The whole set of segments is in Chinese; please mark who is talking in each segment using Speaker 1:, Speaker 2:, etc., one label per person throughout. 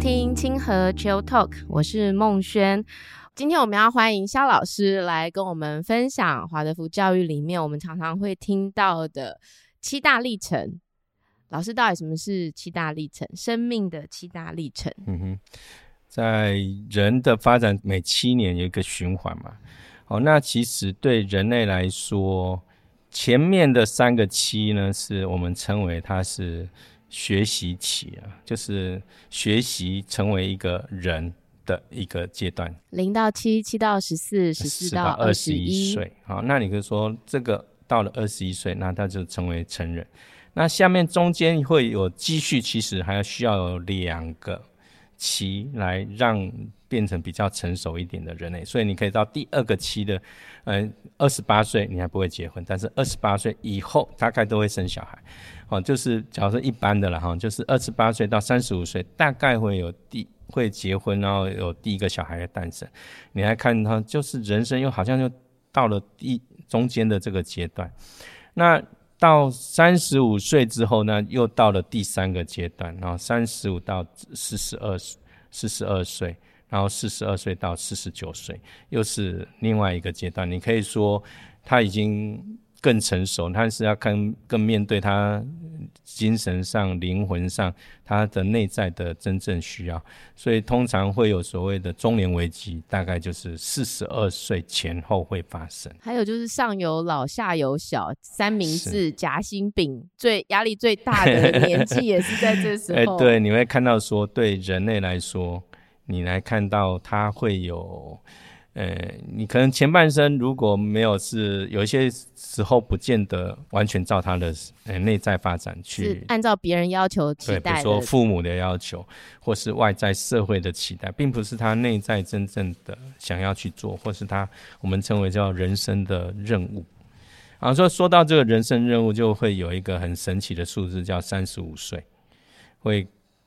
Speaker 1: 听清河 Chill Talk，我是孟轩。今天我们要欢迎肖老师来跟我们分享华德福教育里面我们常常会听到的七大历程。老师，到底什么是七大历程？生命的七大历程？
Speaker 2: 嗯哼，在人的发展每七年有一个循环嘛。哦，那其实对人类来说，前面的三个七呢，是我们称为它是学习期啊，就是学习成为一个人的一个阶段。
Speaker 1: 零到七，七到十四，十四到二十一岁。
Speaker 2: 好，那你可以说这个到了二十一岁，那他就成为成人。那下面中间会有积蓄，其实还要需要有两个期来让。变成比较成熟一点的人类，所以你可以到第二个期的，嗯，二十八岁你还不会结婚，但是二十八岁以后大概都会生小孩，哦，就是假如说一般的了哈，就是二十八岁到三十五岁大概会有第会结婚，然后有第一个小孩的诞生，你来看他就是人生又好像就到了第中间的这个阶段，那到三十五岁之后呢，又到了第三个阶段，然后三十五到四十二四十二岁。然后四十二岁到四十九岁，又是另外一个阶段。你可以说他已经更成熟，他是要更更面对他精神上、灵魂上他的内在的真正需要。所以通常会有所谓的中年危机，大概就是四十二岁前后会发生。
Speaker 1: 还有就是上有老下有小，三明治夹心饼，最压力最大的年纪也是在这时候。
Speaker 2: 哎，对，你会看到说，对人类来说。你来看到他会有，呃，你可能前半生如果没有是有一些时候不见得完全照他的呃内在发展去
Speaker 1: 按照别人要求期待，
Speaker 2: 比如说父母的要求或是外在社会的期待，并不是他内在真正的想要去做，或是他我们称为叫人生的任务。啊，说说到这个人生任务，就会有一个很神奇的数字，叫三十五岁，会。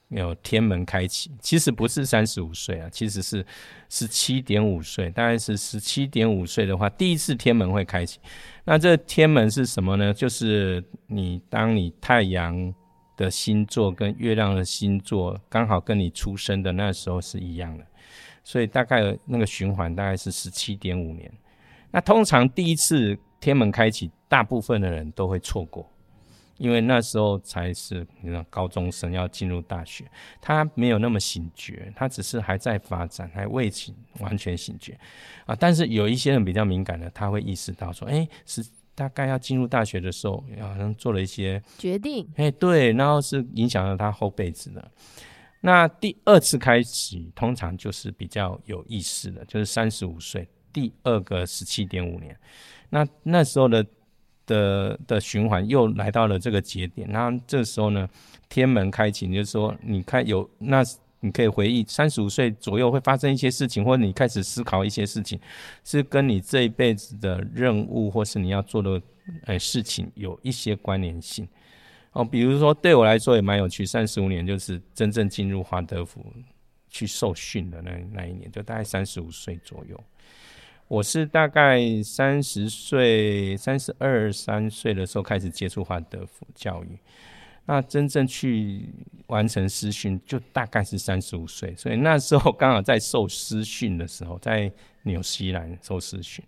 Speaker 2: 有天门开启，其实不是三十五岁啊，其实是十七点五岁，大概是十七点五岁的话，第一次天门会开启。那这天门是什么呢？就是你当你太阳的星座跟月亮的星座刚好跟你出生的那时候是一样的，所以大概那个循环大概是十七点五年。那通常第一次天门开启，大部分的人都会错过。因为那时候才是你知道高中生要进入大学，他没有那么醒觉，他只是还在发展，还未醒完全醒觉啊。但是有一些人比较敏感的，他会意识到说，哎，是大概要进入大学的时候，好像做了一些
Speaker 1: 决定，
Speaker 2: 哎，对，然后是影响了他后辈子的。那第二次开始，通常就是比较有意识的，就是三十五岁，第二个十七点五年，那那时候的。的的循环又来到了这个节点，然后这时候呢，天门开启，就是说，你看有那你可以回忆三十五岁左右会发生一些事情，或者你开始思考一些事情，是跟你这一辈子的任务或是你要做的呃事情有一些关联性哦。比如说对我来说也蛮有趣，三十五年就是真正进入华德福去受训的那那一年，就大概三十五岁左右。我是大概三十岁、三十二三岁的时候开始接触华德福教育，那真正去完成师训就大概是三十五岁，所以那时候刚好在受师训的时候，在纽西兰受师训。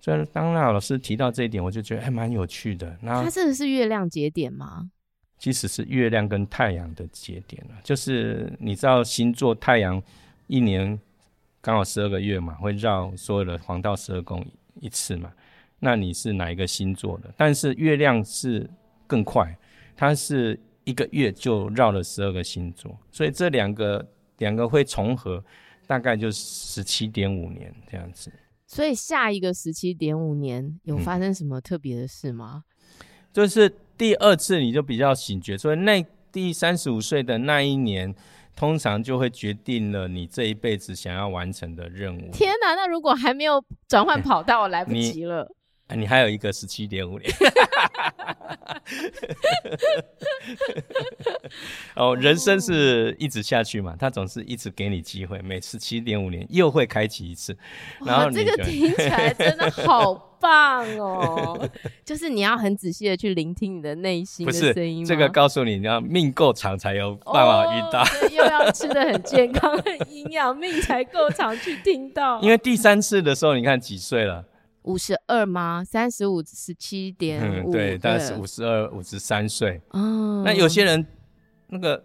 Speaker 2: 所以当那老师提到这一点，我就觉得还蛮有趣的。那
Speaker 1: 它这个是月亮节点吗？
Speaker 2: 其实是月亮跟太阳的节点了，就是你知道星座太阳一年。刚好十二个月嘛，会绕所有的黄道十二宫一次嘛。那你是哪一个星座的？但是月亮是更快，它是一个月就绕了十二个星座，所以这两个两个会重合，大概就十七点五年这样子。
Speaker 1: 所以下一个十七点五年有发生什么特别的事吗？
Speaker 2: 嗯，就是第二次你就比较醒觉，所以那第三十五岁的那一年。通常就会决定了你这一辈子想要完成的任务。
Speaker 1: 天哪，那如果还没有转换 跑道，来不及了。
Speaker 2: 你，你还有一个十七点五年。哦，人生是一直下去嘛，他总是一直给你机会，每次七点五年又会开启一次。然后
Speaker 1: 这个听起来真的好。棒哦！就是你要很仔细的去聆听你的内心的 声音。
Speaker 2: 这个告诉你，你要命够长才有办法遇到，
Speaker 1: 哦、又要吃的很健康、很营养，命才够长去听到。
Speaker 2: 因为第三次的时候，你看几岁了？
Speaker 1: 五十二吗？三十五十七点五，
Speaker 2: 对，大概是五十二、五十三岁。哦，那有些人那个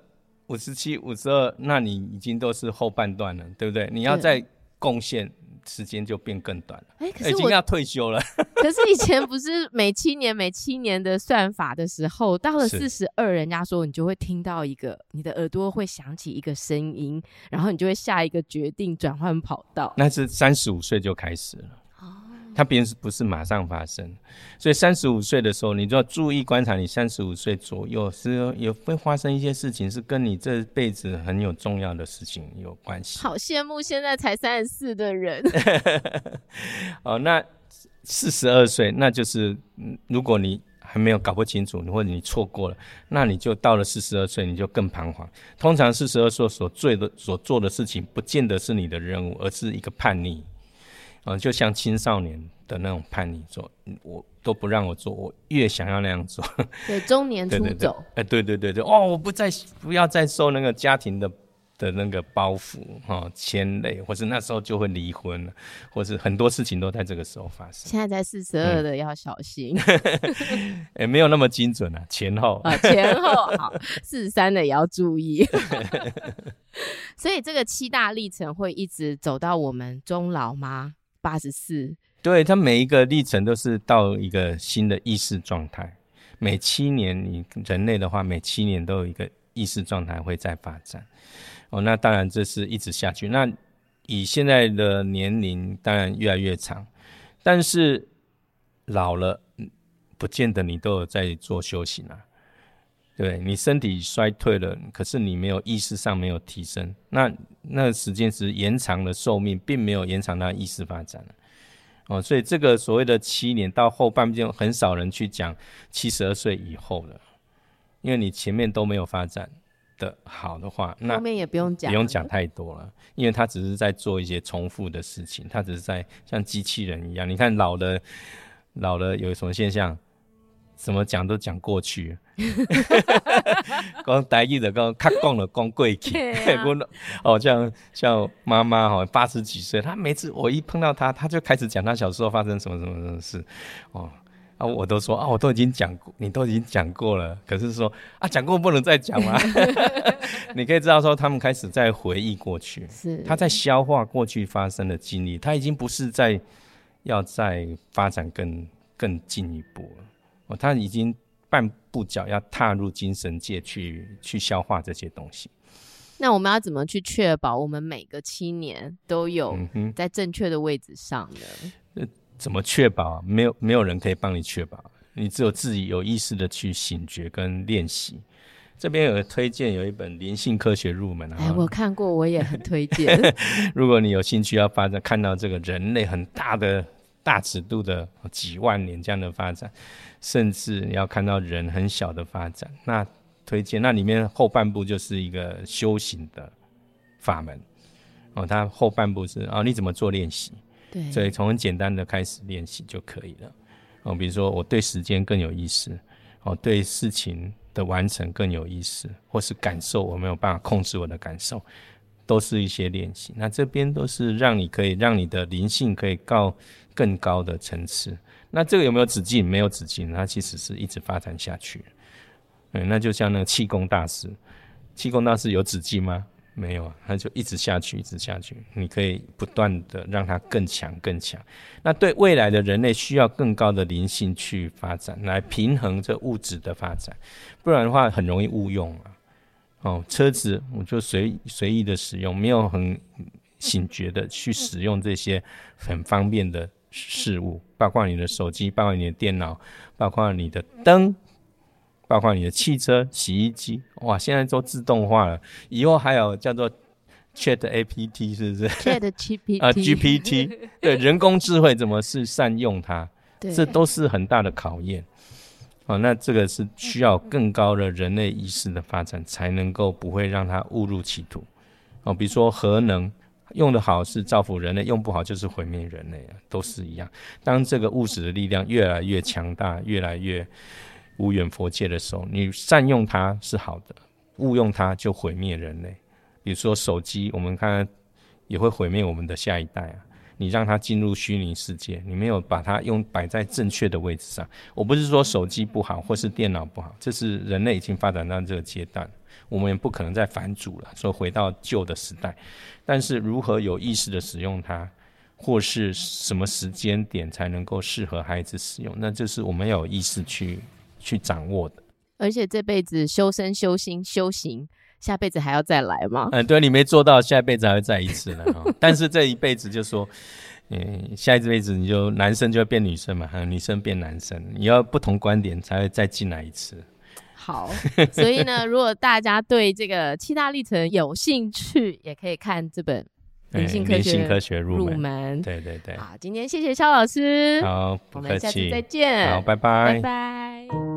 Speaker 2: 五十七、五十二，那你已经都是后半段了，对不对？你要再贡献。时间就变更短了，哎，可是我已经要退休了。
Speaker 1: 可是以前不是每七年、每七年的算法的时候，到了四十二，人家说你就会听到一个，你的耳朵会响起一个声音，然后你就会下一个决定转换跑道。
Speaker 2: 那是三十五岁就开始了。它并不是马上发生，所以三十五岁的时候，你就要注意观察。你三十五岁左右是有会发生一些事情，是跟你这辈子很有重要的事情有关系。
Speaker 1: 好羡慕现在才三十四的人。
Speaker 2: 哦，那四十二岁，那就是如果你还没有搞不清楚，或者你错过了，那你就到了四十二岁，你就更彷徨。通常四十二岁所做的所做的事情，不见得是你的任务，而是一个叛逆。嗯，就像青少年的那种叛逆做，我都不让我做，我越想要那样做。
Speaker 1: 对，中年出走。
Speaker 2: 哎，对对对对，哦，我不再不要再受那个家庭的的那个包袱哈牵累，或是那时候就会离婚了，或是很多事情都在这个时候发生。
Speaker 1: 现在在四十二的要小心。
Speaker 2: 哎，没有那么精准啊，前后
Speaker 1: 啊，前后好，四十三的也要注意。所以这个七大历程会一直走到我们终老吗？八十四，
Speaker 2: 对，他每一个历程都是到一个新的意识状态。每七年，你人类的话，每七年都有一个意识状态会在发展。哦，那当然这是一直下去。那以现在的年龄，当然越来越长，但是老了，不见得你都有在做修行啊。对，你身体衰退了，可是你没有意识上没有提升，那那时间是延长了寿命，并没有延长它意识发展哦，所以这个所谓的七年到后半就很少人去讲七十二岁以后了，因为你前面都没有发展的好的话，那
Speaker 1: 后面也不用讲，
Speaker 2: 不用讲太多了，因为他只是在做一些重复的事情，他只是在像机器人一样。你看老的，老的有什么现象？怎么讲都讲过去，讲台语的讲，较讲了讲过去。哦，像像妈妈哈，八十几岁，她每次我一碰到她，她就开始讲她小时候发生什么什么什么事。哦，啊，我都说啊，我都已经讲过，你都已经讲过了。可是说啊，讲过不能再讲吗？你可以知道说，他们开始在回忆过去，是他在消化过去发生的经历，他已经不是在要再发展更更进一步了。哦，他已经半步脚要踏入精神界去去消化这些东西。
Speaker 1: 那我们要怎么去确保我们每个七年都有在正确的位置上呢？
Speaker 2: 嗯、怎么确保？没有没有人可以帮你确保，你只有自己有意识的去醒觉跟练习。这边有个推荐，有一本灵性科学入门啊。
Speaker 1: 哎，我看过，我也很推荐。
Speaker 2: 如果你有兴趣要发展，看到这个人类很大的。大尺度的几万年这样的发展，甚至你要看到人很小的发展，那推荐那里面后半部就是一个修行的法门。哦，它后半部是哦，你怎么做练习？对，所以从很简单的开始练习就可以了。哦，比如说我对时间更有意识哦，对事情的完成更有意识，或是感受我没有办法控制我的感受，都是一些练习。那这边都是让你可以让你的灵性可以告。更高的层次，那这个有没有止境？没有止境，它其实是一直发展下去。嗯，那就像那个气功大师，气功大师有止境吗？没有啊，他就一直下去，一直下去。你可以不断的让它更强、更强。那对未来的人类需要更高的灵性去发展，来平衡这物质的发展，不然的话很容易误用啊。哦，车子我就随随意的使用，没有很醒觉的去使用这些很方便的。事物，包括你的手机，包括你的电脑，包括你的灯，包括你的汽车、洗衣机，哇，现在都自动化了。以后还有叫做 Chat A P T 是不是
Speaker 1: ？Chat GPT
Speaker 2: 啊，GPT，对，人工智慧怎么是善用它？对，这都是很大的考验。哦，那这个是需要更高的人类意识的发展，才能够不会让它误入歧途。哦，比如说核能。用得好是造福人类，用不好就是毁灭人类啊，都是一样。当这个物质的力量越来越强大，越来越无远佛界的时候，你善用它是好的，误用它就毁灭人类。比如说手机，我们看看也会毁灭我们的下一代啊。你让它进入虚拟世界，你没有把它用摆在正确的位置上。我不是说手机不好，或是电脑不好，这是人类已经发展到这个阶段，我们也不可能再反祖了，说回到旧的时代。但是如何有意识的使用它，或是什么时间点才能够适合孩子使用，那就是我们要有意识去去掌握的。
Speaker 1: 而且这辈子修身、修心、修行。下辈子还要再来吗？
Speaker 2: 嗯，对，你没做到，下辈子还会再一次了。但是这一辈子就说，嗯，下一辈子你就男生就会变女生嘛，女生变男生，你要不同观点才会再进来一次。
Speaker 1: 好，所以呢，如果大家对这个七大历程有兴趣，也可以看这本灵性科学，
Speaker 2: 科学入门。
Speaker 1: 入门。
Speaker 2: 对对对。
Speaker 1: 好，今天谢谢肖老师。
Speaker 2: 好，不客气。
Speaker 1: 我们下次再见。
Speaker 2: 好，拜拜。
Speaker 1: 拜拜。